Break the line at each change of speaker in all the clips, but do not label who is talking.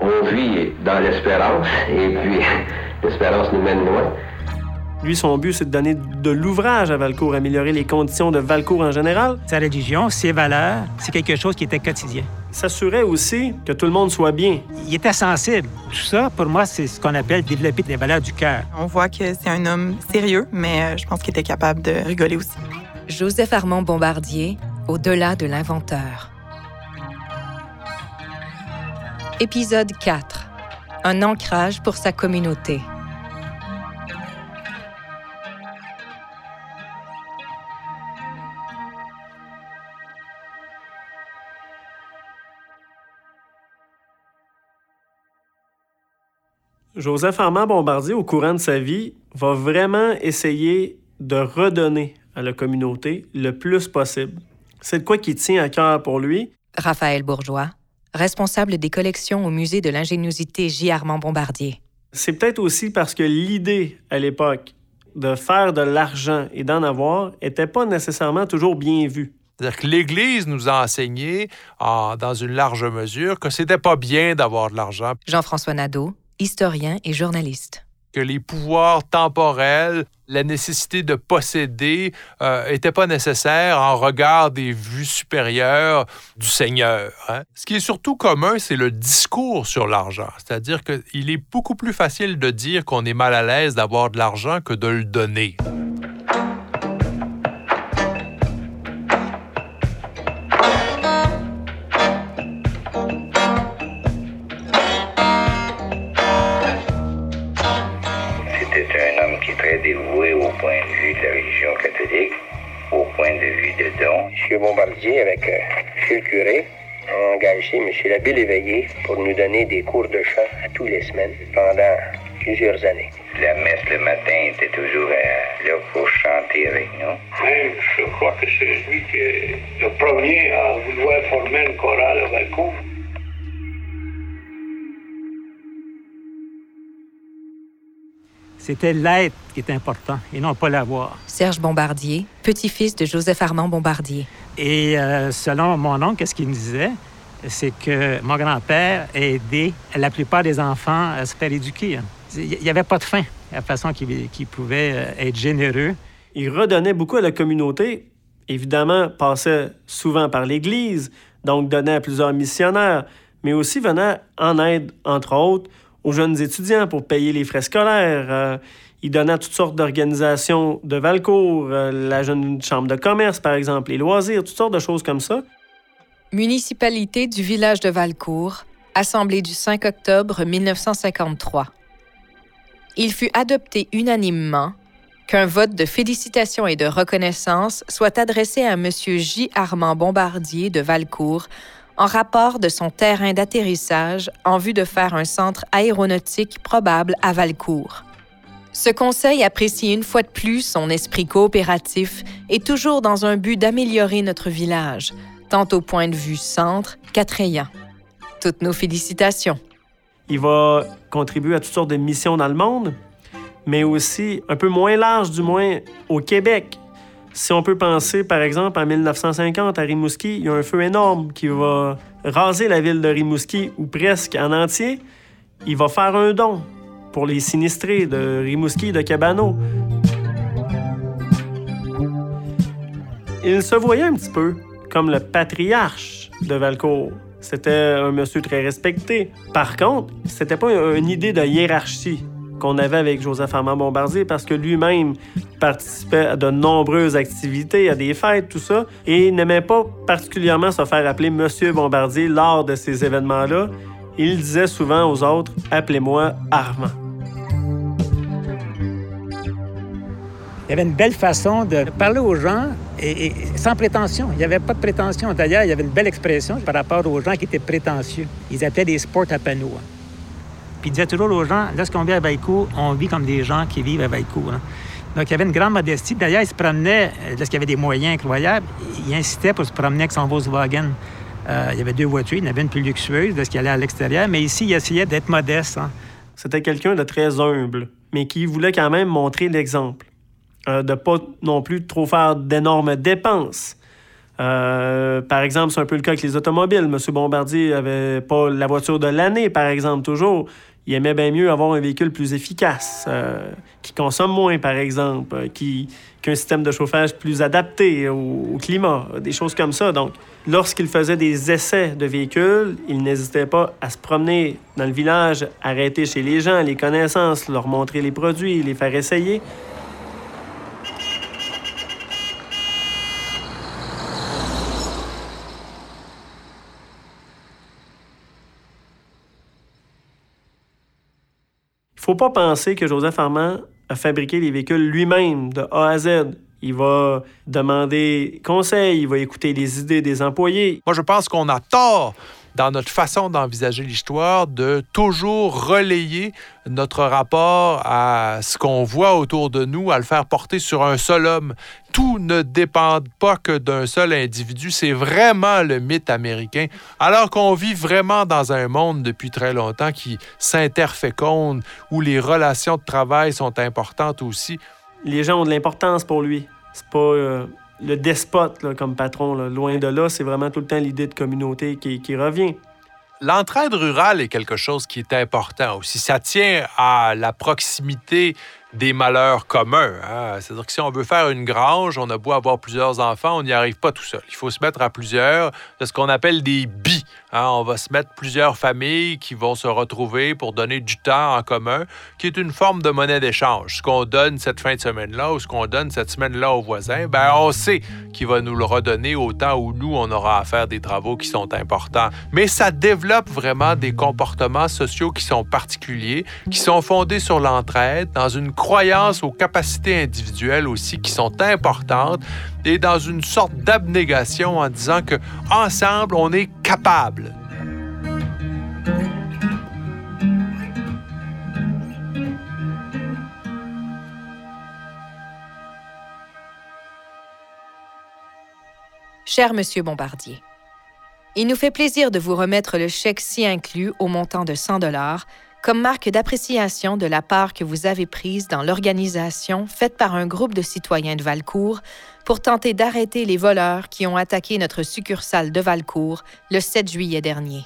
On vit dans l'espérance, et puis l'espérance nous mène loin.
Lui, son but, c'est de donner de l'ouvrage à Valcourt, améliorer les conditions de Valcourt en général.
Sa religion, ses valeurs, c'est quelque chose qui était quotidien.
S'assurait aussi que tout le monde soit bien.
Il était sensible. Tout ça, pour moi, c'est ce qu'on appelle développer des valeurs du cœur.
On voit que c'est un homme sérieux, mais euh, je pense qu'il était capable de rigoler aussi.
Joseph Armand Bombardier, au-delà de l'inventeur. Épisode 4. Un ancrage pour sa communauté.
Joseph Armand Bombardier, au courant de sa vie, va vraiment essayer de redonner à la communauté le plus possible. C'est de quoi qui tient à cœur pour lui.
Raphaël Bourgeois, responsable des collections au musée de l'ingéniosité J. Armand Bombardier.
C'est peut-être aussi parce que l'idée à l'époque de faire de l'argent et d'en avoir était pas nécessairement toujours bien vue.
C'est-à-dire que l'Église nous a enseigné, en- dans une large mesure, que c'était pas bien d'avoir de l'argent,
Jean-François Nadeau, historien et journaliste.
Que les pouvoirs temporels, la nécessité de posséder, n'étaient pas nécessaires en regard des vues supérieures du Seigneur. hein. Ce qui est surtout commun, c'est le discours sur l'argent. C'est-à-dire qu'il est beaucoup plus facile de dire qu'on est mal à l'aise d'avoir de l'argent que de le donner.
M. Bombardier, avec euh, M. le curé, a engagé M. l'abbé Léveillé pour nous donner des cours de chant à tous les semaines pendant plusieurs années.
La messe le matin était toujours euh, là pour chanter avec nous.
Même, je crois que c'est lui qui est le premier à vouloir former une chorale à Vancouver.
C'était l'être qui était important et non pas l'avoir.
Serge Bombardier, petit-fils de Joseph Armand Bombardier.
Et euh, selon mon oncle, ce qu'il me disait, c'est que mon grand-père a aidé la plupart des enfants à se faire éduquer. Il n'y avait pas de fin à la façon qu'il qu'il pouvait euh, être généreux.
Il redonnait beaucoup à la communauté. Évidemment, passait souvent par l'Église, donc donnait à plusieurs missionnaires, mais aussi venait en aide, entre autres, aux jeunes étudiants pour payer les frais scolaires. Euh, il donnait à toutes sortes d'organisations de Valcourt, euh, la jeune chambre de commerce, par exemple, les loisirs, toutes sortes de choses comme ça.
Municipalité du village de Valcourt, Assemblée du 5 octobre 1953. Il fut adopté unanimement qu'un vote de félicitations et de reconnaissance soit adressé à M. J. Armand Bombardier de Valcourt en rapport de son terrain d'atterrissage en vue de faire un centre aéronautique probable à Valcourt. Ce conseil apprécie une fois de plus son esprit coopératif et toujours dans un but d'améliorer notre village, tant au point de vue centre qu'attrayant. Toutes nos félicitations.
Il va contribuer à toutes sortes de missions dans le monde, mais aussi un peu moins large, du moins au Québec. Si on peut penser, par exemple, en 1950, à Rimouski, il y a un feu énorme qui va raser la ville de Rimouski, ou presque en entier. Il va faire un don pour les sinistrés de Rimouski et de Cabano. Il se voyait un petit peu comme le patriarche de Valcourt. C'était un monsieur très respecté. Par contre, c'était pas une idée de hiérarchie qu'on avait avec Joseph Armand Bombardier parce que lui-même participait à de nombreuses activités, à des fêtes, tout ça, et n'aimait pas particulièrement se faire appeler Monsieur Bombardier lors de ces événements-là. Il disait souvent aux autres Appelez-moi Armand.
Il y avait une belle façon de parler aux gens et, sans prétention. Il n'y avait pas de prétention. D'ailleurs, il y avait une belle expression par rapport aux gens qui étaient prétentieux. Ils appelaient des sports à panneaux. Puis il disait toujours aux gens, lorsqu'on vit à Baïkou, on vit comme des gens qui vivent à Baïkou. hein. Donc, il y avait une grande modestie. D'ailleurs, il se promenait, euh, lorsqu'il y avait des moyens incroyables, il incitait pour se promener avec son Volkswagen. Euh, il y avait deux voitures. Il y en avait une plus luxueuse lorsqu'il allait à l'extérieur, mais ici, il essayait d'être modeste. hein.
C'était quelqu'un de très humble, mais qui voulait quand même montrer l'exemple. Euh, de pas non plus trop faire d'énormes dépenses. Par exemple, c'est un peu le cas avec les automobiles. M. Bombardier avait pas la voiture de l'année, par exemple, toujours. Il aimait bien mieux avoir un véhicule plus efficace, euh, qui consomme moins, par exemple, euh, qui, système de chauffage plus adapté au, au climat, des choses comme ça. Donc, lorsqu'il faisait des essais de véhicules, il n'hésitait pas à se promener dans le village, arrêter chez les gens, les connaissances, leur montrer les produits, les faire essayer. Faut pas penser que Joseph Armand a fabriqué les véhicules lui-même de A à Z. Il va demander conseil, il va écouter les idées des employés.
Moi, je pense qu'on a tort dans notre façon d'envisager l'histoire de toujours relayer notre rapport à ce qu'on voit autour de nous, à le faire porter sur un seul homme. Tout ne dépend pas que d'un seul individu. C'est vraiment le mythe américain. Alors qu'on vit vraiment dans un monde depuis très longtemps qui s'interféconde, où les relations de travail sont importantes aussi.
Les gens ont de l'importance pour lui. C'est pas euh, le despote là, comme patron. là. Loin de là, c'est vraiment tout le temps l'idée de communauté qui, qui revient.
L'entraide rurale est quelque chose qui est important aussi. Ça tient à la proximité des malheurs communs. hein. C'est-à-dire que si on veut faire une grange, on a beau avoir plusieurs enfants, on n'y arrive pas tout seul. Il faut se mettre à plusieurs. C'est ce qu'on appelle des bis. hein. On va se mettre plusieurs familles qui vont se retrouver pour donner du temps en commun, qui est une forme de monnaie d'échange. Ce qu'on donne cette fin de semaine-là ou ce qu'on donne cette semaine-là au voisin, ben on sait qu'il va nous le redonner au temps où nous, on aura à faire des travaux qui sont importants. Mais ça développe vraiment des comportements sociaux qui sont particuliers, qui sont fondés sur l'entraide, dans une croyance aux capacités individuelles aussi qui sont importantes et dans une sorte d'abnégation en disant que ensemble on est capable.
Cher Monsieur Bombardier, il nous fait plaisir de vous remettre le chèque ci inclus au montant de 100 dollars comme marque d'appréciation de la part que vous avez prise dans l'organisation faite par un groupe de citoyens de Valcourt pour tenter d'arrêter les voleurs qui ont attaqué notre succursale de Valcourt le 7 juillet dernier.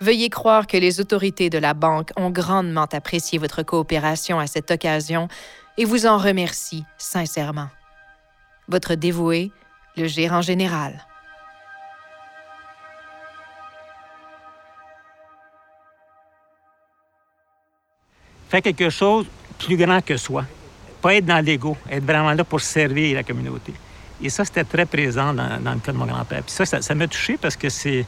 Veuillez croire que les autorités de la banque ont grandement apprécié votre coopération à cette occasion et vous en remercient sincèrement. Votre dévoué, le gérant général.
Faire quelque chose plus grand que soi. Pas être dans l'ego, être vraiment là pour servir la communauté. Et ça, c'était très présent dans, le cas de mon grand-père. Puis ça, ça m'a touché parce que c'est,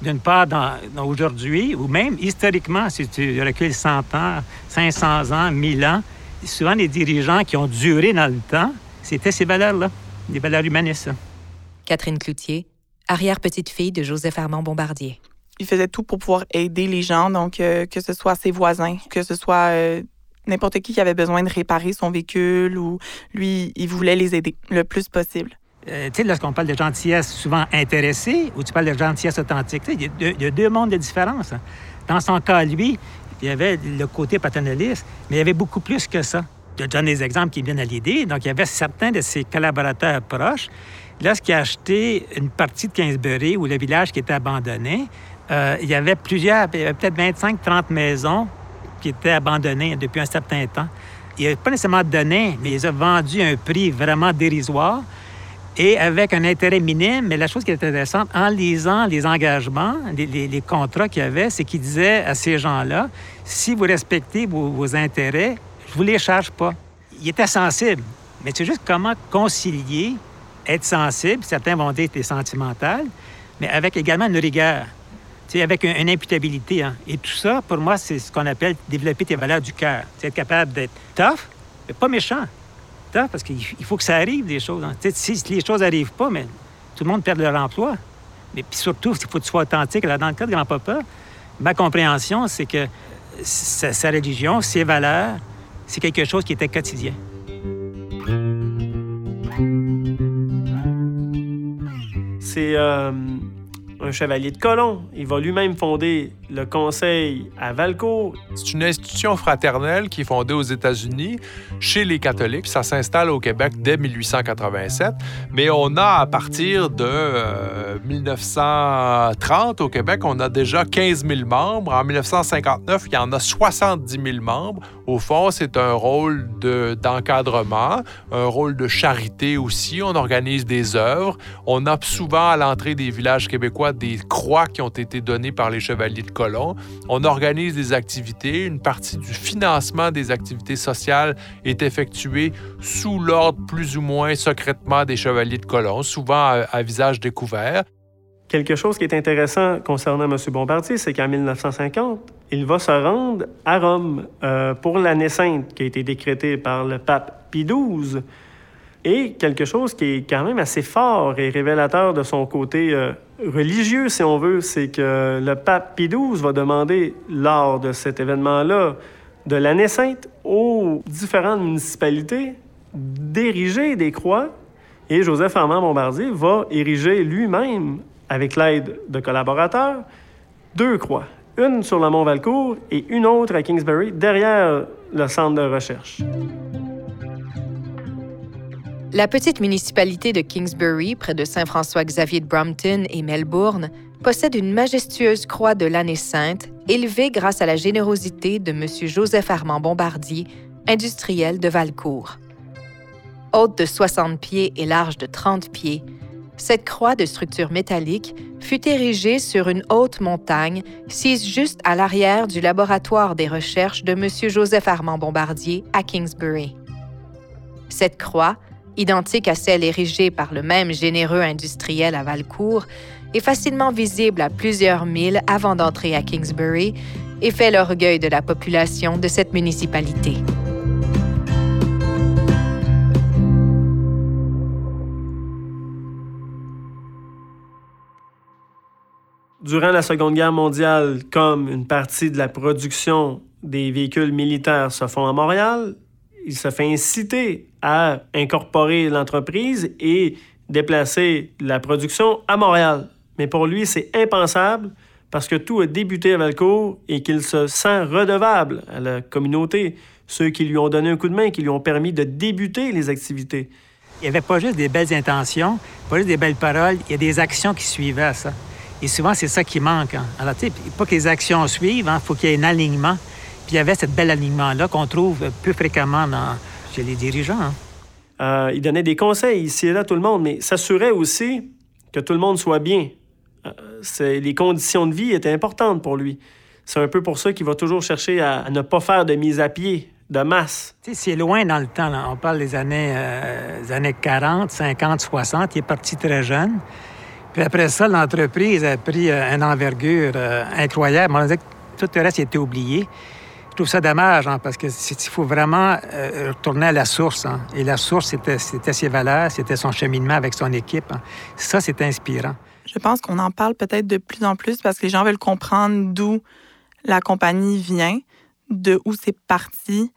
d'une part, dans, aujourd'hui, ou même historiquement, si tu recules 100 ans, 500 ans, 1000 ans, souvent les dirigeants qui ont duré dans le temps, c'était ces valeurs-là, des valeurs humanistes.
Catherine Cloutier, arrière-petite-fille de Joseph Armand Bombardier.
Il faisait tout pour pouvoir aider les gens, donc euh, que ce soit ses voisins, que ce soit euh, n'importe qui qui avait besoin de réparer son véhicule ou lui, il voulait les aider le plus possible.
Euh, tu sais, lorsqu'on parle de gentillesse souvent intéressée ou tu parles de gentillesse authentique, il y, a deux- mondes de différence. hein. Dans son cas, lui, il y avait le côté paternaliste, mais il y avait beaucoup plus que ça. Je donne des exemples qui viennent à l'idée. Donc, il y avait certains de ses collaborateurs proches. Lorsqu'il a acheté une partie de Kingsbury, ou le village qui était abandonné, euh, il y avait plusieurs, il y avait peut-être 25-30 maisons qui étaient abandonnées depuis un certain temps. Il n'a pas nécessairement donné, mais il les a vendues à un prix vraiment dérisoire et avec un intérêt minime. Mais la chose qui est intéressante, en lisant les engagements, les, contrats qu'il y avait, c'est qu'il disait à ces gens-là, si vous respectez vos, intérêts, je vous les charge pas. Il était sensible, mais c'est juste comment concilier, être sensible, certains vont dire que c'est sentimental, mais avec également une rigueur. Sais, avec un- une imputabilité. hein. Et tout ça, pour moi, c'est ce qu'on appelle développer tes valeurs du cœur. C'est être capable d'être tough, mais pas méchant. Tough, parce qu'il il faut que ça arrive, des choses. hein. Si les choses n'arrivent pas, mais tout le monde perd leur emploi. Mais puis surtout, il faut que tu sois authentique. Alors, dans le cas de grand-papa, ma compréhension, c'est que sa, sa religion, ses valeurs, c'est quelque chose qui était quotidien.
C'est euh, un chevalier de colon. Il va lui-même fonder le conseil à Valcourt.
C'est une institution fraternelle qui est fondée aux États-Unis chez les catholiques. Ça s'installe au Québec dès 1887, mais on a à partir de 1930 euh, au Québec, on a déjà 15 000 membres. En 1959, il y en a 70 000 membres. Au fond, c'est un rôle d'encadrement, un rôle de charité aussi. On organise des œuvres. On a souvent à l'entrée des villages québécois des croix qui ont été données par les chevaliers de colon. On organise des activités. Une partie du financement des activités sociales est effectuée sous l'ordre plus ou moins secrètement des chevaliers de colon, souvent à, visage découvert.
Quelque chose qui est intéressant concernant M. Bombardier, c'est qu'en 1950, il va se rendre à Rome euh, pour l'année sainte qui a été décrétée par le pape Pie XII. Et quelque chose qui est quand même assez fort et révélateur de son côté euh, religieux, si on veut, c'est que le pape Pie XII va demander, lors de cet événement-là, de l'année sainte, aux différentes municipalités d'ériger des croix. Et Joseph Armand Bombardier va ériger lui-même, avec l'aide de collaborateurs, deux croix. Une sur le mont Valcourt et une autre à Kingsbury, derrière le centre de recherche.
La petite municipalité de Kingsbury, près de Saint-François-Xavier de Brompton et Melbourne, possède une majestueuse croix de l'année sainte, élevée grâce à la générosité de M. Joseph Armand Bombardier, industriel de Valcourt. Haute de 60 pieds et large de 30 pieds, cette croix de structure métallique fut érigée sur une haute montagne sise juste à l'arrière du laboratoire des recherches de M. Joseph Armand Bombardier à Kingsbury. Cette croix, identique à celle érigée par le même généreux industriel à Valcourt, est facilement visible à plusieurs milles avant d'entrer à Kingsbury et fait l'orgueil de la population de cette municipalité.
Durant la Seconde Guerre mondiale, comme une partie de la production des véhicules militaires se font à Montréal, il se fait inciter à incorporer l'entreprise et déplacer la production à Montréal. Mais pour lui, c'est impensable parce que tout a débuté à Valcourt et qu'il se sent redevable à la communauté, ceux qui lui ont donné un coup de main, qui lui ont permis de débuter les activités.
Il n'y avait pas juste des belles intentions, pas juste des belles paroles, il y a des actions qui suivaient à ça. Et souvent, c'est ça qui manque. Hein. Alors, tu sais, pas que les actions suivent, il hein, faut qu'il y ait un alignement il y avait ce bel alignement-là qu'on trouve plus fréquemment chez les dirigeants. Hein.
Euh, il donnait des conseils ici et là à tout le monde, mais s'assurait aussi que tout le monde soit bien. Euh, les conditions de vie étaient importantes pour lui. C'est un peu pour ça qu'il va toujours chercher à, ne pas faire de mise à pied, de masse.
C'est loin dans le temps. On parle des années, euh, années 40, 50, 60. Il est parti très jeune. Puis après ça, l'entreprise a pris une envergure incroyable. On disait que tout le reste était oublié. Je trouve ça dommage, hein, parce qu'il faut vraiment euh, retourner à la source. Hein. Et la source, c'était ses valeurs, c'était son cheminement avec son équipe. Hein. Ça, c'est inspirant.
Je pense qu'on en parle peut-être de plus en plus parce que les gens veulent comprendre d'où la compagnie vient, de où c'est parti.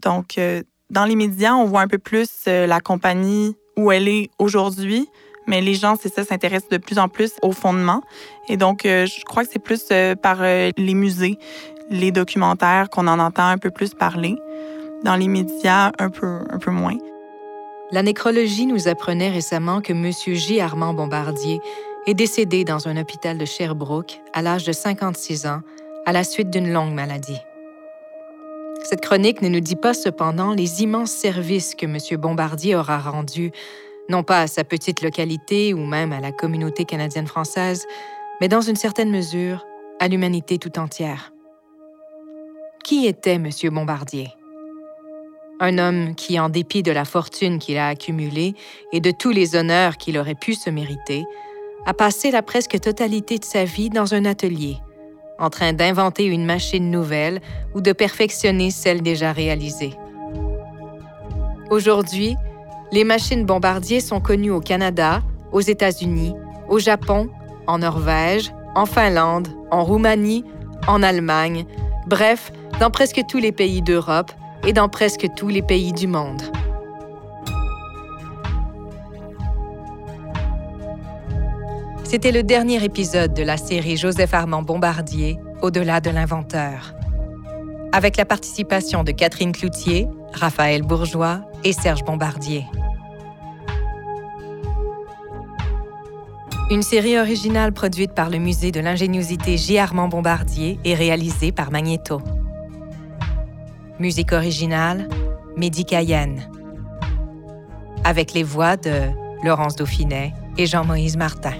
Donc, euh, dans les médias, on voit un peu plus euh, la compagnie où elle est aujourd'hui, mais les gens, c'est ça, s'intéressent de plus en plus au fondement. Et donc, je crois que c'est plus par les musées, les documentaires qu'on en entend un peu plus parler. Dans les médias, un peu, un peu moins.
La nécrologie nous apprenait récemment que M. J. Armand Bombardier est décédé dans un hôpital de Sherbrooke à l'âge de 56 ans à la suite d'une longue maladie. Cette chronique ne nous dit pas cependant les immenses services que M. Bombardier aura rendus, non pas à sa petite localité ou même à la communauté canadienne-française, mais dans une certaine mesure à l'humanité tout entière. Qui était M. Bombardier? Un homme qui, en dépit de la fortune qu'il a accumulée et de tous les honneurs qu'il aurait pu se mériter, a passé la presque totalité de sa vie dans un atelier, en train d'inventer une machine nouvelle ou de perfectionner celle déjà réalisée. Aujourd'hui, les machines bombardiers sont connues au Canada, aux États-Unis, au Japon, en Norvège, en Finlande, en Roumanie, en Allemagne, bref, dans presque tous les pays d'Europe et dans presque tous les pays du monde. C'était le dernier épisode de la série Joseph Armand Bombardier, Au-delà de l'inventeur. Avec la participation de Catherine Cloutier, Raphaël Bourgeois et Serge Bombardier. Une série originale produite par le Musée de l'ingéniosité J. Armand Bombardier et réalisée par Magneto. Musique originale, Mehdi. Avec les voix de Laurence Dauphinet et Jean-Moïse Martin.